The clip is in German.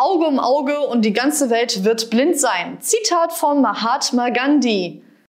Auge um Auge und die ganze Welt wird blind sein. Zitat von Mahatma Gandhi.